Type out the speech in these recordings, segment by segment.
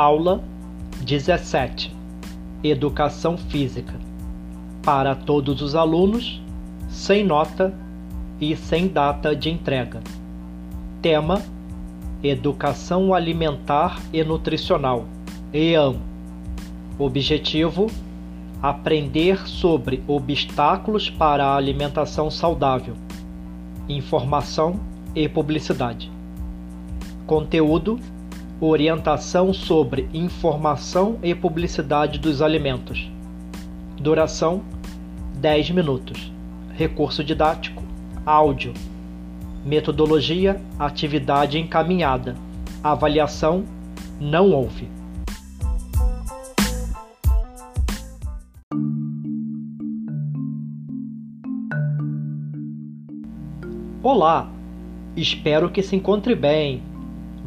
Aula 17 Educação Física para todos os alunos, sem nota e sem data de entrega. Tema: Educação Alimentar e Nutricional. EAM. Objetivo: aprender sobre obstáculos para a alimentação saudável. Informação e publicidade. Conteúdo: orientação sobre informação e publicidade dos alimentos. Duração: 10 minutos. Recurso didático: áudio. Metodologia: atividade encaminhada. Avaliação: não houve. Olá, espero que se encontre bem.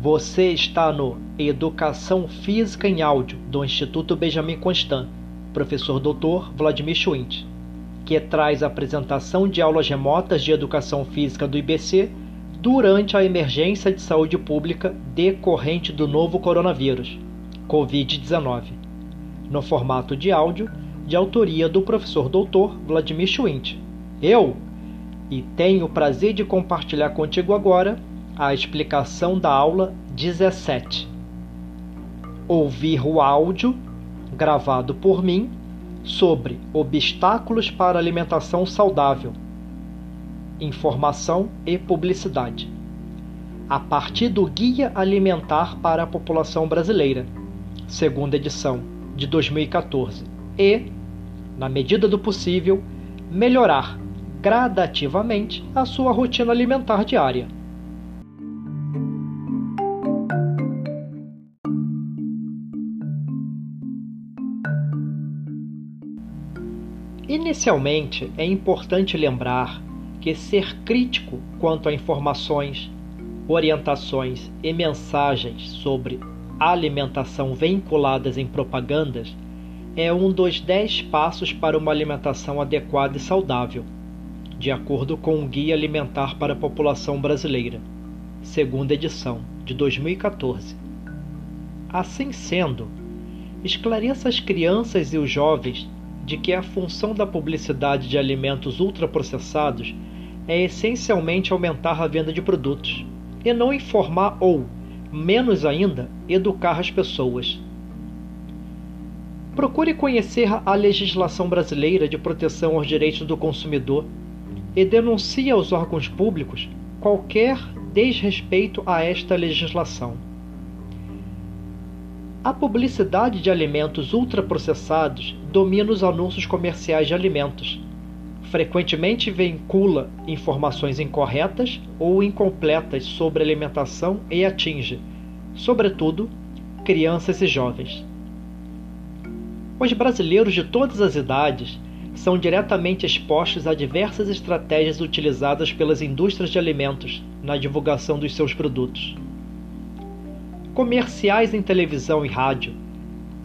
Você está no Educação Física em Áudio do Instituto Benjamin Constant, professor Dr. Vladimir Schwint, que traz a apresentação de aulas remotas de educação física do IBC durante a emergência de saúde pública decorrente do novo coronavírus, COVID-19, no formato de áudio de autoria do professor Dr. Vladimir Schwint. Eu, e tenho o prazer de compartilhar contigo agora a explicação da aula 17. Ouvir o áudio gravado por mim sobre obstáculos para alimentação saudável, informação e publicidade, a partir do Guia Alimentar para a População Brasileira, segunda edição, de 2014, e, na medida do possível, melhorar gradativamente a sua rotina alimentar diária. Inicialmente, é importante lembrar que ser crítico quanto a informações, orientações e mensagens sobre alimentação vinculadas em propagandas é um dos dez passos para uma alimentação adequada e saudável, de acordo com o Guia Alimentar para a População Brasileira, segunda edição, de 2014. Assim sendo, esclareça as crianças e os jovens de que a função da publicidade de alimentos ultraprocessados é essencialmente aumentar a venda de produtos e não informar ou, menos ainda, educar as pessoas. Procure conhecer a legislação brasileira de proteção aos direitos do consumidor e denuncie aos órgãos públicos qualquer desrespeito a esta legislação. A publicidade de alimentos ultraprocessados domina os anúncios comerciais de alimentos. Frequentemente vincula informações incorretas ou incompletas sobre alimentação e atinge, sobretudo, crianças e jovens. Os brasileiros de todas as idades são diretamente expostos a diversas estratégias utilizadas pelas indústrias de alimentos na divulgação dos seus produtos comerciais em televisão e rádio,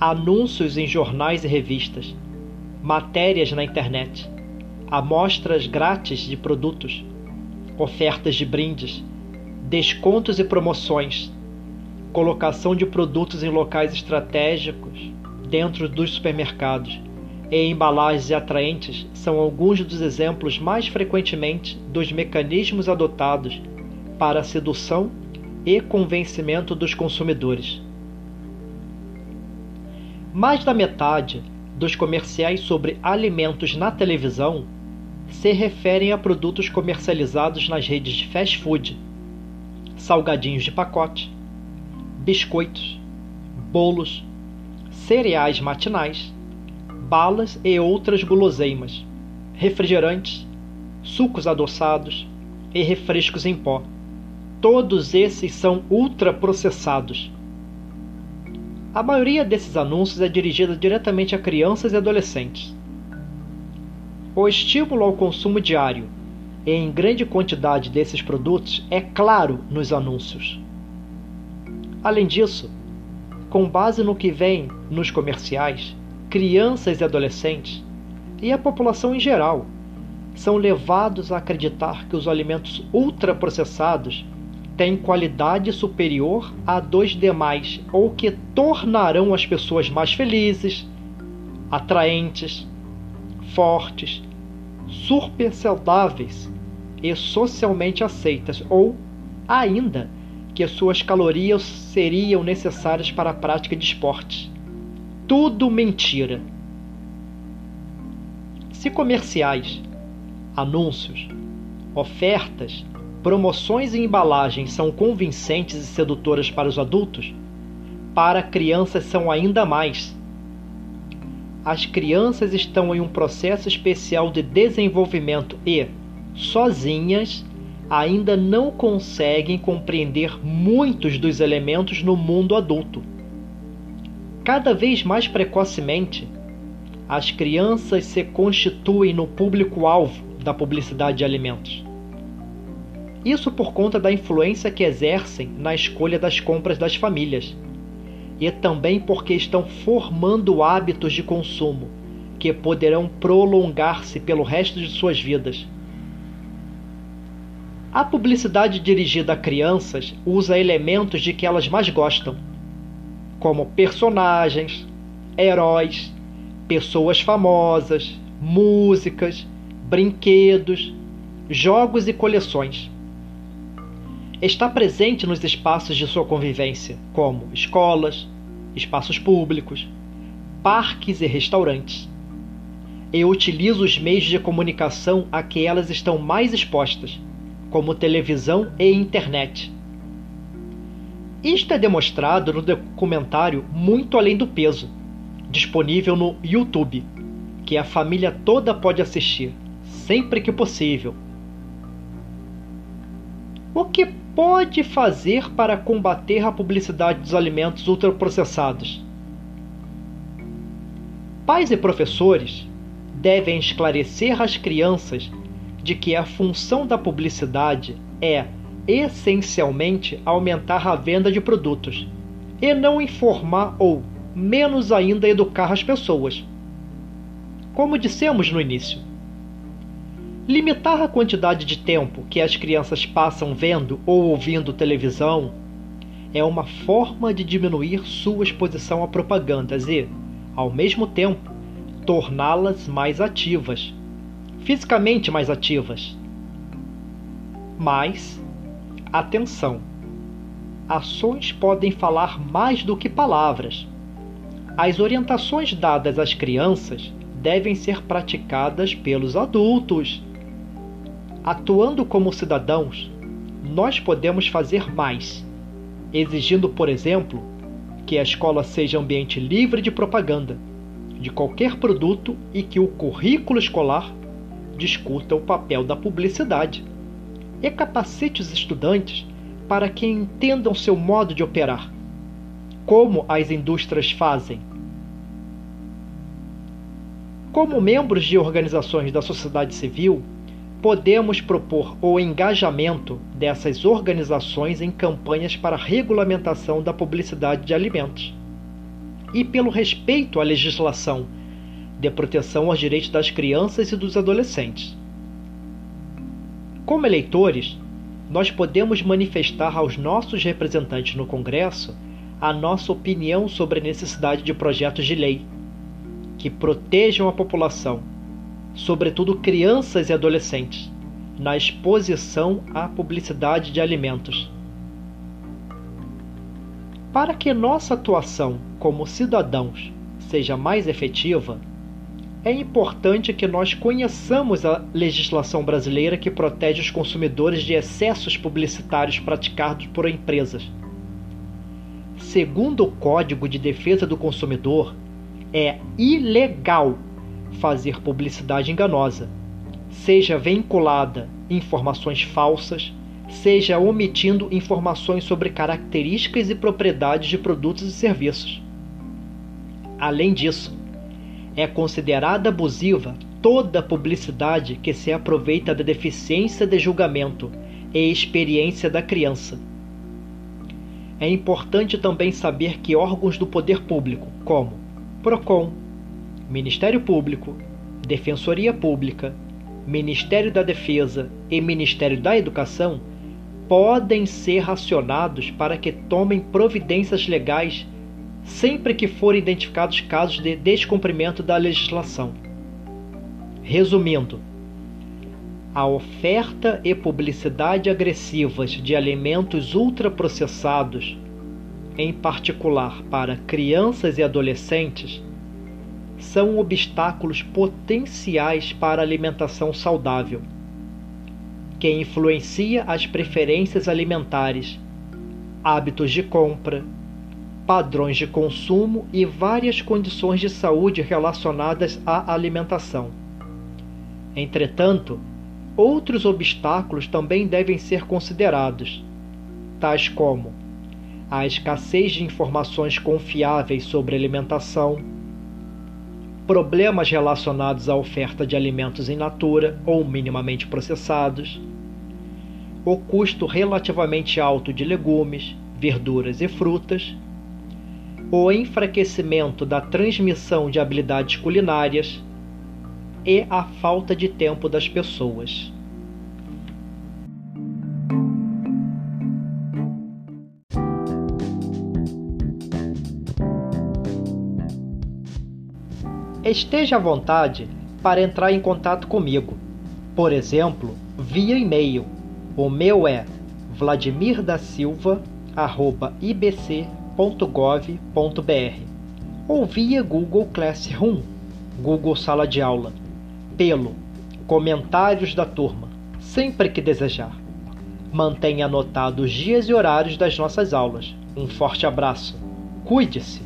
anúncios em jornais e revistas, matérias na internet, amostras grátis de produtos, ofertas de brindes, descontos e promoções, colocação de produtos em locais estratégicos dentro dos supermercados. E embalagens atraentes são alguns dos exemplos mais frequentemente dos mecanismos adotados para a sedução e convencimento dos consumidores. Mais da metade dos comerciais sobre alimentos na televisão se referem a produtos comercializados nas redes de fast food, salgadinhos de pacote, biscoitos, bolos, cereais matinais, balas e outras guloseimas, refrigerantes, sucos adoçados e refrescos em pó Todos esses são ultraprocessados. A maioria desses anúncios é dirigida diretamente a crianças e adolescentes. O estímulo ao consumo diário e em grande quantidade desses produtos é claro nos anúncios. Além disso, com base no que vem nos comerciais, crianças e adolescentes e a população em geral são levados a acreditar que os alimentos ultraprocessados têm qualidade superior a dos demais ou que tornarão as pessoas mais felizes, atraentes, fortes, super saudáveis e socialmente aceitas, ou ainda que suas calorias seriam necessárias para a prática de esportes. Tudo mentira. Se comerciais, anúncios, ofertas, promoções e embalagens são convincentes e sedutoras para os adultos, para crianças são ainda mais. As crianças estão em um processo especial de desenvolvimento e, sozinhas, ainda não conseguem compreender muitos dos elementos no mundo adulto. Cada vez mais precocemente, as crianças se constituem no público-alvo da publicidade de alimentos. Isso por conta da influência que exercem na escolha das compras das famílias, e também porque estão formando hábitos de consumo que poderão prolongar-se pelo resto de suas vidas. A publicidade dirigida a crianças usa elementos de que elas mais gostam, como personagens, heróis, pessoas famosas, músicas, brinquedos, jogos e coleções. Está presente nos espaços de sua convivência, como escolas, espaços públicos, parques e restaurantes. E utiliza os meios de comunicação a que elas estão mais expostas, como televisão e internet. Isto é demonstrado no documentário Muito Além do Peso, disponível no YouTube, que a família toda pode assistir, sempre que possível. O que pode fazer para combater a publicidade dos alimentos ultraprocessados? Pais e professores devem esclarecer às crianças de que a função da publicidade é essencialmente aumentar a venda de produtos e não informar ou, menos ainda, educar as pessoas. Como dissemos no início, limitar a quantidade de tempo que as crianças passam vendo ou ouvindo televisão é uma forma de diminuir sua exposição a propagandas e, ao mesmo tempo, torná-las mais ativas fisicamente mais ativas. Mas, atenção, ações podem falar mais do que palavras. As orientações dadas às crianças devem ser praticadas pelos adultos. Atuando como cidadãos, nós podemos fazer mais, exigindo, por exemplo, que a escola seja ambiente livre de propaganda de qualquer produto e que o currículo escolar discuta o papel da publicidade e capacite os estudantes para que entendam seu modo de operar, como as indústrias fazem. Como membros de organizações da sociedade civil, podemos propor o engajamento dessas organizações em campanhas para regulamentação da publicidade de alimentos e pelo respeito à legislação de proteção aos direitos das crianças e dos adolescentes. Como eleitores, nós podemos manifestar aos nossos representantes no Congresso a nossa opinião sobre a necessidade de projetos de lei que protejam a população, sobretudo crianças e adolescentes, na exposição à publicidade de alimentos. Para que nossa atuação como cidadãos seja mais efetiva, é importante que nós conheçamos a legislação brasileira que protege os consumidores de excessos publicitários praticados por empresas. Segundo o Código de Defesa do Consumidor, é ilegal fazer publicidade enganosa, seja vinculada informações falsas, seja omitindo informações sobre características e propriedades de produtos e serviços. Além disso, é considerada abusiva toda publicidade que se aproveita da deficiência de julgamento e experiência da criança. É importante também saber que órgãos do poder público, como PROCON, Ministério Público, Defensoria Pública, Ministério da Defesa e Ministério da Educação, podem ser acionados para que tomem providências legais sempre que forem identificados casos de descumprimento da legislação. Resumindo, a oferta e publicidade agressivas de alimentos ultraprocessados, em particular para crianças e adolescentes, são obstáculos potenciais para a alimentação saudável, que influencia as preferências alimentares, hábitos de compra, padrões de consumo e várias condições de saúde relacionadas à alimentação. Entretanto, outros obstáculos também devem ser considerados, tais como a escassez de informações confiáveis sobre alimentação, problemas relacionados à oferta de alimentos in natura ou minimamente processados, o custo relativamente alto de legumes, verduras e frutas o enfraquecimento da transmissão de habilidades culinárias e a falta de tempo das pessoas. Esteja à vontade para entrar em contato comigo, por exemplo, via e-mail. O meu é vladimirdasilva.ibc.com www.gov.br ou via Google Classroom, Google Sala de Aula, pelo Comentários da Turma, sempre que desejar. Mantenha anotado os dias e horários das nossas aulas. Um forte abraço. Cuide-se!